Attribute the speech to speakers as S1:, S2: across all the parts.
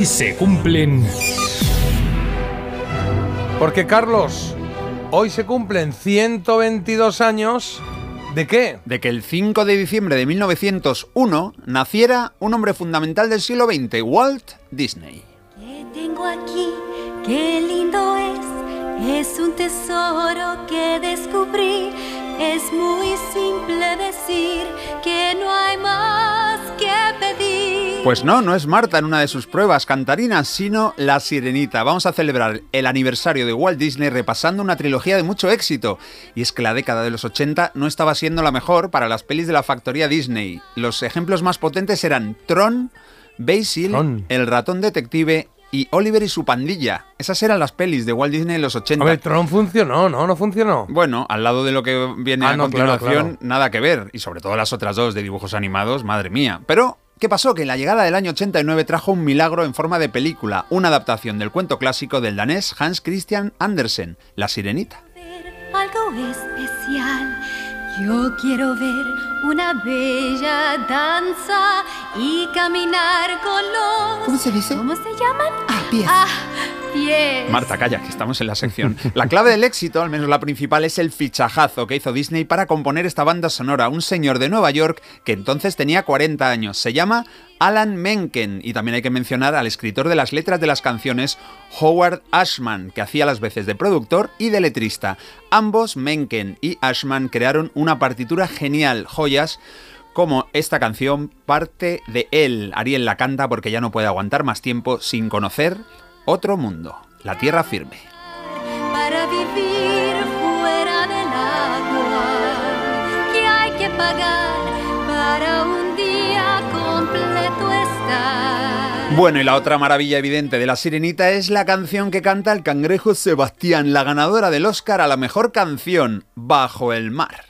S1: Y se cumplen.
S2: Porque Carlos, hoy se cumplen 122 años. ¿De qué?
S3: De que el 5 de diciembre de 1901 naciera un hombre fundamental del siglo XX, Walt Disney.
S4: ¿Qué tengo aquí? Qué lindo es. Es un tesoro que descubrí. Es muy simple decir que no hay más.
S3: Pues no, no es Marta en una de sus pruebas cantarinas, sino La Sirenita. Vamos a celebrar el aniversario de Walt Disney repasando una trilogía de mucho éxito. Y es que la década de los 80 no estaba siendo la mejor para las pelis de la factoría Disney. Los ejemplos más potentes eran Tron, Basil,
S2: Tron.
S3: El ratón detective y Oliver y su pandilla. Esas eran las pelis de Walt Disney en los 80.
S2: A ver, Tron funcionó, ¿no? No funcionó.
S3: Bueno, al lado de lo que viene
S2: Ah,
S3: a
S2: no, claro,
S3: continuación,
S2: claro.
S3: nada que ver. Y sobre todo las otras dos de dibujos animados, madre mía. Pero, ¿qué pasó? Que en la llegada del año 89 trajo un milagro en forma de película, una adaptación del cuento clásico del danés Hans Christian Andersen, La Sirenita.
S4: algo especial. Yo quiero ver una bella danza y caminar con los.
S5: ¿Cómo se dice?
S4: ¿Cómo se llaman?
S5: Ah, pies.
S4: Ah, pies.
S3: Marta, calla, que estamos en la sección. La clave del éxito, al menos la principal, es el fichajazo que hizo Disney para componer esta banda sonora. Un señor de Nueva York que entonces tenía 40 años. Se llama Alan Menken. Y también hay que mencionar al escritor de las letras de las canciones, Howard Ashman, que hacía las veces de productor y de letrista. Ambos, Menken y Ashman, crearon una partitura genial, joyas como esta canción parte de él. Ariel la canta porque ya no puede aguantar más tiempo sin conocer otro mundo, la tierra firme.
S4: Para vivir fuera del agua, que hay que pagar para un día completo estar.
S3: Bueno, y la otra maravilla evidente de La Sirenita es la canción que canta el cangrejo Sebastián, la ganadora del Oscar a la mejor canción, Bajo el mar.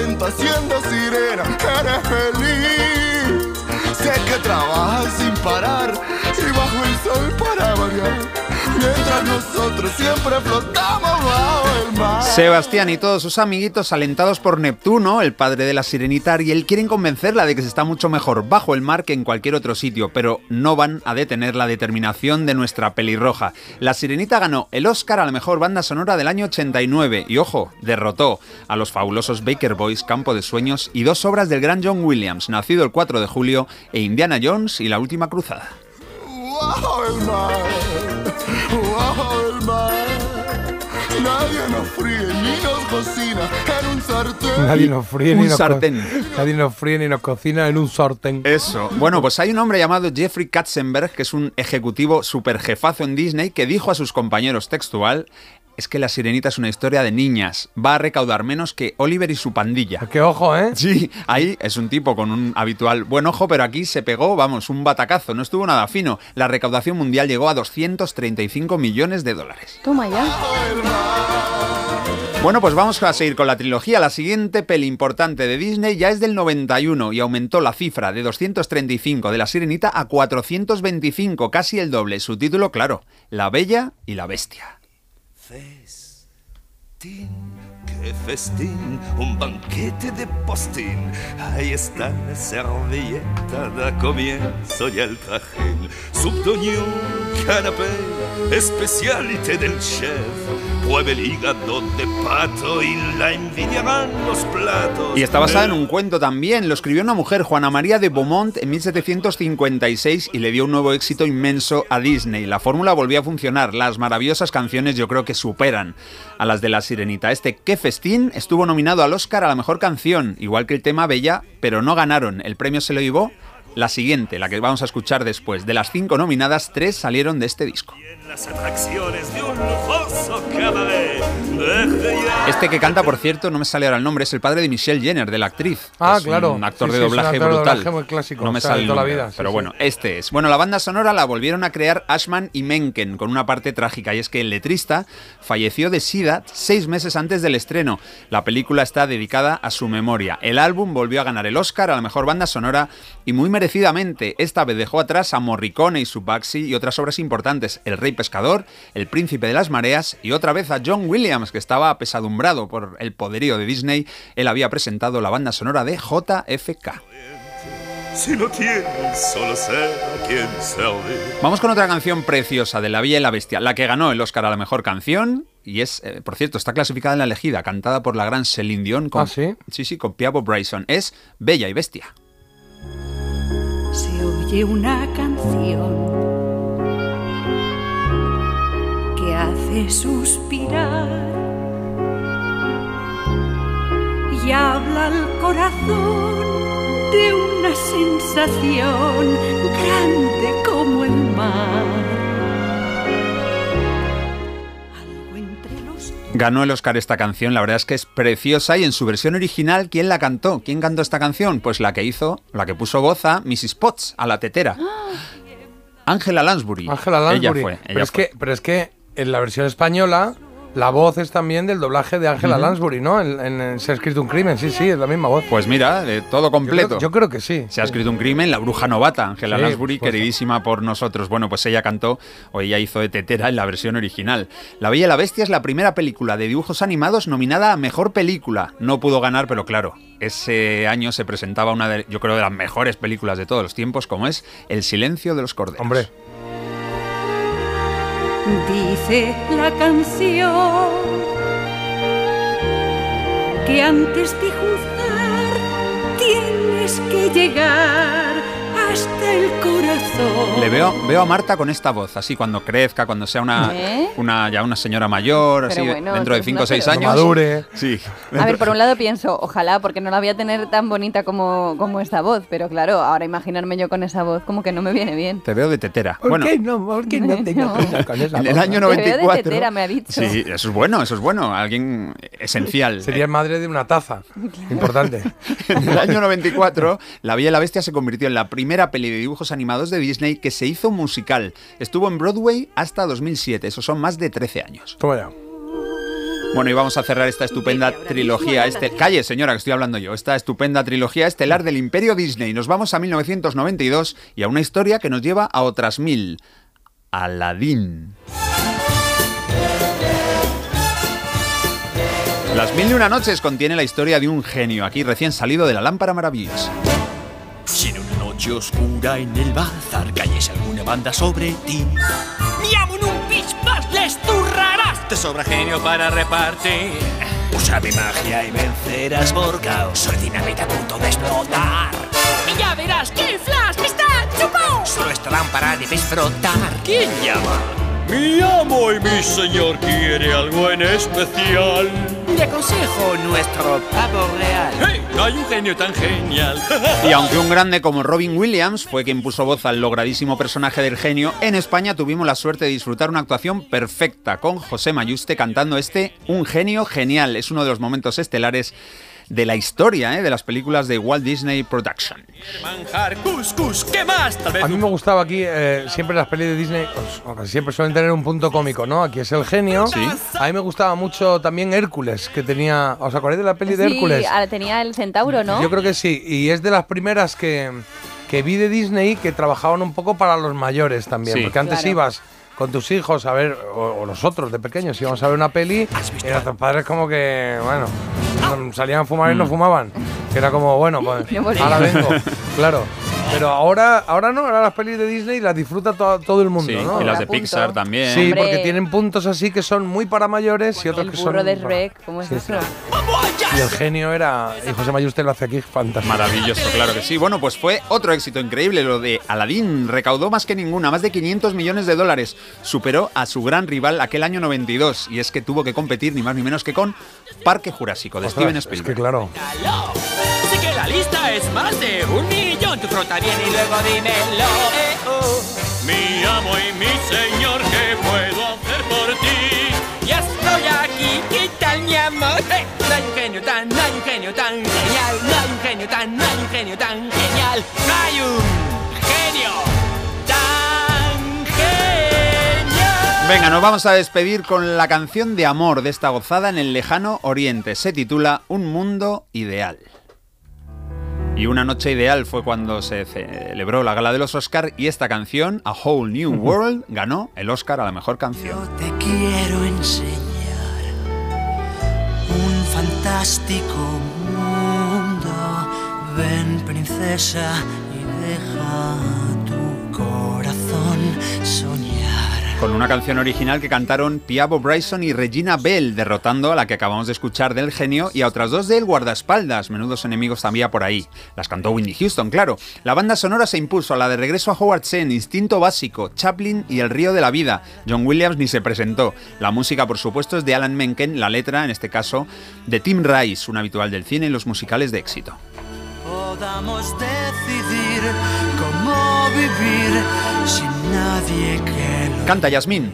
S6: Contenta siendo sirena, eres feliz. Sé que trabajas sin parar y bajo el sol para variar. Mientras nosotros siempre flotamos bajo el mar.
S3: Sebastián y todos sus amiguitos, alentados por Neptuno, el padre de la sirenita Ariel, quieren convencerla de que se está mucho mejor bajo el mar que en cualquier otro sitio, pero no van a detener la determinación de nuestra pelirroja. La sirenita ganó el Oscar a la mejor banda sonora del año 89 y, ojo, derrotó a los fabulosos Baker Boys, Campo de Sueños y dos obras del gran John Williams, nacido el 4 de julio, e Indiana Jones y la Última Cruzada.
S6: Bajo el mar, bajo el mar. Nadie nos fríe ni nos cocina en un sartén.
S2: Nadie nos fríe
S3: Un
S2: ni nos co-
S3: sartén.
S2: Nadie nos fríe ni nos cocina en un sartén.
S3: Eso. Bueno, pues hay un hombre llamado Jeffrey Katzenberg, que es un ejecutivo super jefazo en Disney, que dijo a sus compañeros textual. Es que La Sirenita es una historia de niñas. Va a recaudar menos que Oliver y su pandilla.
S2: Qué ojo, ¿eh?
S3: Sí, ahí es un tipo con un habitual buen ojo, pero aquí se pegó, vamos, un batacazo, no estuvo nada fino. La recaudación mundial llegó a 235 millones de dólares.
S5: Toma ya.
S3: Bueno, pues vamos a seguir con la trilogía. La siguiente peli importante de Disney ya es del 91 y aumentó la cifra de 235 de La Sirenita a 425, casi el doble. Su título, claro, La Bella y la Bestia.
S7: Festín, qué festín, un banquete de postín. Ahí está la servilleta, da comienzo ya el trajín. Subdoño, canapé, especialité del chef. Pruebe el hígado de pato y la envidiarán los platos.
S3: Y está basada en un cuento también. Lo escribió una mujer, Juana María de Beaumont, en 1756 y le dio un nuevo éxito inmenso a Disney. La fórmula volvió a funcionar. Las maravillosas canciones yo creo que superan a las de La Sirenita. Este Qué Festín estuvo nominado al Oscar a la mejor canción, igual que el tema Bella, pero no ganaron. El premio se lo llevó la siguiente, la que vamos a escuchar después. De las cinco nominadas, tres salieron de este disco.
S7: Un
S3: Este que canta, por cierto, no me sale ahora el nombre, es el padre de Michelle Jenner, de la actriz.
S2: Ah,
S3: Es
S2: claro.
S3: Un actor
S2: Sí,
S3: de
S2: sí, es un
S3: doblaje
S2: actor de
S3: brutal.
S2: doblaje muy clásico,
S3: No me
S2: o sea,
S3: sale
S2: la vida, sí,
S3: pero
S2: sí.
S3: bueno, este es. Bueno, la banda sonora la volvieron a crear Ashman y Menken con una parte trágica y es que el letrista falleció de sida seis meses antes del estreno. La película está dedicada a su memoria. El álbum volvió a ganar el Oscar a la mejor banda sonora y muy merecidamente. Esta vez dejó atrás a Morricone y su Baxi y otras obras importantes, El Rey Pescador, El Príncipe de las Mareas y otra vez a John Williams, que estaba apesadumbrado por el poderío de Disney. Él había presentado la banda sonora de JFK.
S7: Si un solo ser a quien servir.
S3: Vamos con otra canción preciosa de La Bella y la Bestia, la que ganó el Oscar a la mejor canción. Y es, eh, por cierto, está clasificada en la elegida, cantada por la gran Celine Dion. Con,
S2: ¿Ah, sí?
S3: Sí, sí, con Piabo Bryson. Es Bella y Bestia.
S1: Se oye una canción que hace suspirar y habla al corazón de una sensación grande como el mar.
S3: Ganó el Oscar esta canción, la verdad es que es preciosa y en su versión original, ¿quién la cantó? ¿Quién cantó esta canción? Pues la que hizo, la que puso voz a Mrs. Potts, a la tetera. Angela Lansbury.
S2: Ángela Lansbury.
S3: Ella fue.
S2: pero,
S3: ella
S2: es
S3: fue.
S2: que, pero es que en la versión española la voz es también del doblaje de Ángela Lansbury, ¿no? En, en- en Se ha escrito un crimen, sí, sí, es la misma voz.
S3: Pues mira, de todo
S2: Yo
S3: completo.
S2: creo, yo creo que sí.
S3: Se ha escrito un crimen, la bruja novata, Angela
S2: Sí,
S3: Lansbury,
S2: supuesto.
S3: queridísima por nosotros. Bueno, pues ella cantó, o ella hizo de tetera en la versión original. La Bella y la Bestia es la primera película de dibujos animados nominada a Mejor Película. No pudo ganar, pero claro, ese año se presentaba una de, yo creo, de las mejores películas de todos los tiempos, como es El silencio de los corderos.
S2: Hombre,
S1: Dice la canción que antes de juzgar tienes que llegar hasta el corazón.
S3: Le veo, veo a Marta con esta voz, así cuando crezca, cuando sea una,
S5: ¿Eh?
S3: una ya una señora mayor,
S5: Pero
S3: así
S5: bueno,
S3: dentro de
S5: eso es
S3: 5
S5: una
S3: o 6
S5: pero-
S3: años.
S2: madure.
S3: Sí.
S5: A ver, por un lado pienso, ojalá, porque no la voy a tener tan bonita como, como esta voz, pero claro, ahora imaginarme yo con esa voz como que no me viene bien.
S3: Te veo de tetera.
S2: ¿por
S3: bueno,
S2: qué no? ¿Por qué no tengo
S5: No.
S2: pena con esa
S3: en el
S2: voz?
S3: año
S5: Te veo de
S3: 94.
S5: tetera, me ha dicho.
S3: Sí, eso es bueno, eso es bueno. Alguien esencial.
S2: Sería madre de una taza. Importante.
S3: En el año 94, La Bella y la Bestia se convirtió en la primera peli de dibujos animados de Disney que se hizo musical. Estuvo en Broadway hasta 2007, eso son más de 13 años.
S2: Toma ya.
S3: Bueno, y vamos a cerrar esta estupenda trilogía. Este... Calle, señora, que estoy hablando yo. Esta estupenda trilogía estelar del Imperio Disney. Nos vamos a 1992 y a una historia que nos lleva a otras mil. Aladdin. Las mil y una noches contiene la historia de un genio, aquí recién salido de la lámpara maravillosa.
S8: Noche oscura en el bazar cayese alguna banda sobre ti, ¡Mi amo en un pispás les turrarás! Te sobra genio para repartir. Usa mi magia y vencerás por caos. Soy dinamita a punto de explotar. Y ya verás que el flash está chupado. Solo esta lámpara debes frotar. ¿Quién llama?
S9: Mi amo y mi señor quiere algo en especial.
S8: Le aconsejo nuestro pavo real.
S9: ¡Hey! No hay un genio tan genial.
S3: Y aunque un grande como Robin Williams fue quien puso voz al logradísimo personaje del genio, en España tuvimos la suerte de disfrutar una actuación perfecta con José Mayuste cantando este Un genio genial. Es uno de los momentos estelares de la historia ¿eh? de las películas de Walt Disney Production.
S9: Manjar, cuscus, ¿qué más? Tal vez
S2: A mí me gustaba aquí, eh, siempre las pelis de Disney, pues, siempre suelen tener un punto cómico, ¿no? Aquí es el genio.
S3: Sí.
S2: A mí me gustaba mucho también Hércules, que tenía. ¿Os acordáis de la peli de
S5: Sí,
S2: Hércules?
S5: ah, tenía el centauro, ¿no?
S2: Yo creo que sí, y es de las primeras que, que vi de Disney que trabajaban un poco para los mayores también,
S3: Sí.
S2: porque antes
S5: Claro.
S2: ibas con tus hijos a ver, o, o nosotros de pequeños íbamos a ver una peli, y nuestros padres como que, bueno, no- salían a fumar y
S3: Mm.
S2: no fumaban, que era como, bueno, pues ahora vengo, claro. Pero ahora, ahora no, ahora las pelis de Disney las disfruta to- todo el mundo,
S3: Sí,
S2: ¿no?
S3: y las de. Pixar también.
S2: Sí,
S5: Hombre.
S2: porque tienen puntos así que son muy para mayores y otros
S5: el
S2: que son...
S5: burro de Shrek, ¿cómo es
S2: Sí,
S5: eso?
S2: Y el genio era... Y José Mayuste lo hace aquí fantástico.
S3: Maravilloso, claro que sí. Bueno, pues fue otro éxito increíble lo de Aladdin. Recaudó más que ninguna, más de 500 millones de dólares. Superó a su gran rival aquel año 92. Y es que tuvo que competir ni más ni menos que con Parque Jurásico de
S2: Ostras,
S3: Steven
S2: es
S3: Spielberg.
S2: que claro.
S8: Sé que la lista es más de un corazón, tu frota bien y luego dímelo. Eh, oh.
S9: Mi amo y mi señor, ¿qué puedo hacer por ti?
S8: Ya estoy aquí, ¿qué tal mi amor? Eh, no hay un genio tan, no hay un genio tan genial, no hay un genio tan, no hay un genio tan genial, no hay un genio tan genial.
S3: Venga, nos vamos a despedir con la canción de amor de esta gozada en el lejano oriente. Se titula Un mundo ideal. Y una noche ideal fue cuando se celebró la gala de los Oscar y esta canción, A Whole New World, ganó el Oscar a la mejor canción.
S10: Te quiero enseñar un fantástico mundo. Ven, princesa, y deja tu corazón soñar.
S3: Con una canción original que cantaron Piavo Bryson y Regina Bell, derrotando a la que acabamos de escuchar del genio y a otras dos del guardaespaldas, menudos enemigos también por ahí. Las cantó Whitney Houston, claro. La banda sonora se impuso a la de Regreso a Howard's End, Instinto Básico, Chaplin y El Río de la Vida. John Williams ni se presentó. La música, por supuesto, es de Alan Menken, la letra, en este caso, de Tim Rice, un habitual del cine y los musicales de éxito.
S10: Vivir sin nadie que lo
S3: Canta Yasmín.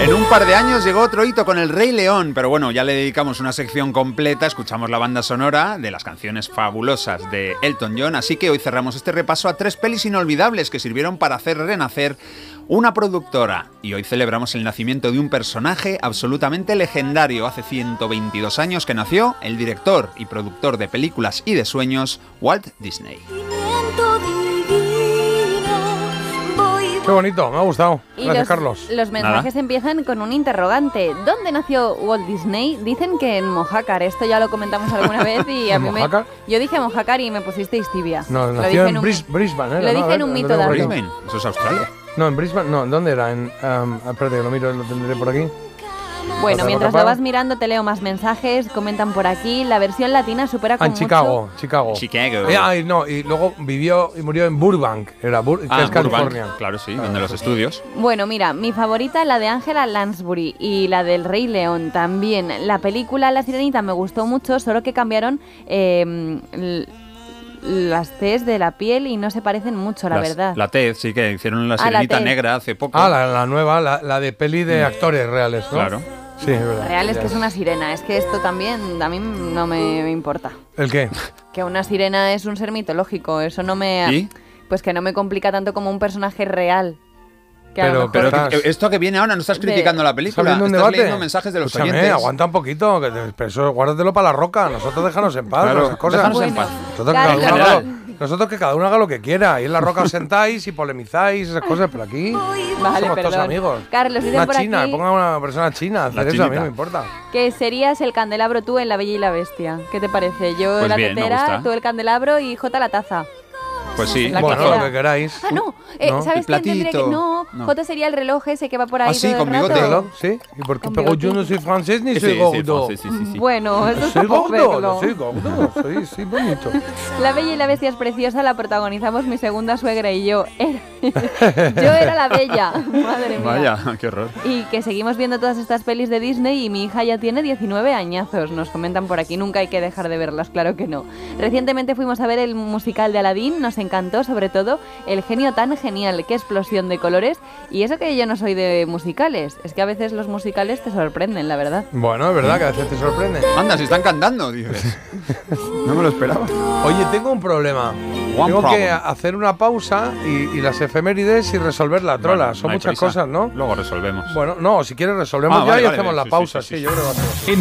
S3: En un par de años llegó otro hito con El Rey León, pero bueno, ya le dedicamos una sección completa, escuchamos la banda sonora de las canciones fabulosas de Elton John, así que hoy cerramos este repaso a tres pelis inolvidables que sirvieron para hacer renacer una productora. Y hoy celebramos el nacimiento de un personaje absolutamente legendario. Hace 122 años que nació el director y productor de películas y de sueños, Walt Disney.
S2: Qué bonito, me ha gustado.
S5: Y
S2: Gracias,
S5: los,
S2: Carlos.
S5: los mensajes empiezan con un interrogante. ¿Dónde nació Walt Disney? Dicen que en Mojácar. Esto ya lo comentamos alguna vez y a
S2: ¿En
S5: mí me...
S2: Mojácar?
S5: Yo dije Mojácar y me pusisteis tibia.
S2: No,
S5: Lo
S2: nació
S5: dije
S2: en
S5: un-
S2: Bris- Brisbane. ¿era?
S5: lo dije en un mito dato.
S3: Brisbane, eso es Australia.
S2: No, en Brisbane, no, ¿dónde era? En, um, espérate, lo miro, lo tendré por aquí.
S5: Bueno, mientras lo vas mirando, te leo más mensajes. Comentan por aquí. La versión latina supera
S2: Ah,
S5: con
S2: en
S5: mucho...
S2: Chicago, Chicago.
S3: Chicago.
S2: Eh, ah, y no, y luego vivió y murió en Burbank, era Bur- que
S3: Ah,
S2: es
S3: Burbank,
S2: California.
S3: Claro, sí, donde los estudios.
S5: Bueno, mira, mi favorita la de Angela Lansbury y la del Rey León también. La película La Sirenita me gustó mucho, solo que cambiaron eh, las Cs de la piel y no se parecen mucho, la
S3: Las-
S5: verdad.
S3: La TED, sí, que hicieron la
S5: Ah, la
S3: sirenita negra hace poco.
S2: Ah, la, la nueva, la, la de peli de actores reales, ¿no?
S3: Claro.
S2: Sí, es verdad.
S5: Real es que es una sirena, es que esto también a mí no me, me importa.
S2: ¿El qué?
S5: Que una sirena es un ser mitológico, eso no me...
S3: ¿Y?
S5: Pues que no me complica tanto como un personaje real.
S2: Pero-
S3: Pero
S2: Estás-
S3: esto que viene ahora, no estás
S5: De-
S3: criticando la
S2: ¿Estás
S3: película,
S2: un
S3: estás
S2: debate?
S3: leyendo mensajes de los
S2: Escúchame,
S3: oyentes.
S2: aguanta un poquito, que te- pero eso guárdatelo para la roca. Nosotros déjanos en paz.
S3: Claro,
S2: cosas.
S3: déjanos en paz.
S2: Nosotros que, cada
S5: Carlos.
S2: uno haga lo,
S3: General.
S2: nosotros que cada uno haga lo que quiera. Y en la roca os sentáis y polemizáis, esas cosas, pero aquí
S5: Vale,
S2: somos todos amigos.
S5: Carlos,
S2: una
S5: por
S2: china,
S5: aquí-
S2: ponga una persona china hacer
S3: La
S2: eso, a mí no me importa.
S5: Que serías el candelabro tú en La Bella y la Bestia. ¿Qué te parece? Yo
S3: Pues
S5: la
S3: bien,
S5: tetera, tú el candelabro y Jota la taza.
S3: Pues sí.
S5: La
S2: bueno,
S5: quejera.
S2: lo que queráis.
S5: Ah, no. Eh,
S2: ¿No?
S5: ¿Sabes quién tendría que.? No,
S3: No.
S5: Jota sería el reloj ese que va por ahí.
S3: Ah, sí,
S5: todo el
S3: con bigote.
S2: ¿Sí? ¿Y por qué?
S5: Con
S2: Pero yo no soy francés ni
S3: Sí,
S2: soy
S3: sí,
S2: gordo.
S3: sí, sí, sí, sí.
S5: Bueno, eso es
S2: Soy gordo,
S5: verlo.
S2: no soy gordo, soy, sí, bonito.
S5: La Bella y la Bestia es preciosa, la protagonizamos mi segunda suegra y yo. Era- yo era la Bella, madre mía.
S3: Vaya, qué horror.
S5: Y que seguimos viendo todas estas pelis de Disney y mi hija ya tiene 19 añazos, nos comentan por aquí, nunca hay que dejar de verlas, claro que no. Recientemente fuimos a ver el musical de Aladdin, nos encantó sobre todo el genio tan genial, qué explosión de colores, y eso que yo no soy de musicales, es que a veces los musicales te sorprenden, la verdad.
S2: Bueno, es verdad que a veces te sorprende.
S3: Anda, si están cantando, dices. No me lo esperaba.
S2: Oye, tengo un problema.
S3: One
S2: tengo que
S3: problem.
S2: hacer una pausa y, y las efemérides y resolver la trola.
S3: Bueno,
S2: Son
S3: no
S2: muchas
S3: prisa.
S2: cosas, ¿no?
S3: Luego resolvemos.
S2: Bueno, no, si quieres resolvemos
S3: Ah,
S2: ya
S3: vale,
S2: y
S3: vale,
S2: hacemos
S3: sí,
S2: la
S3: sí,
S2: pausa.
S3: sí,
S2: Sí,
S3: sí,
S2: yo creo que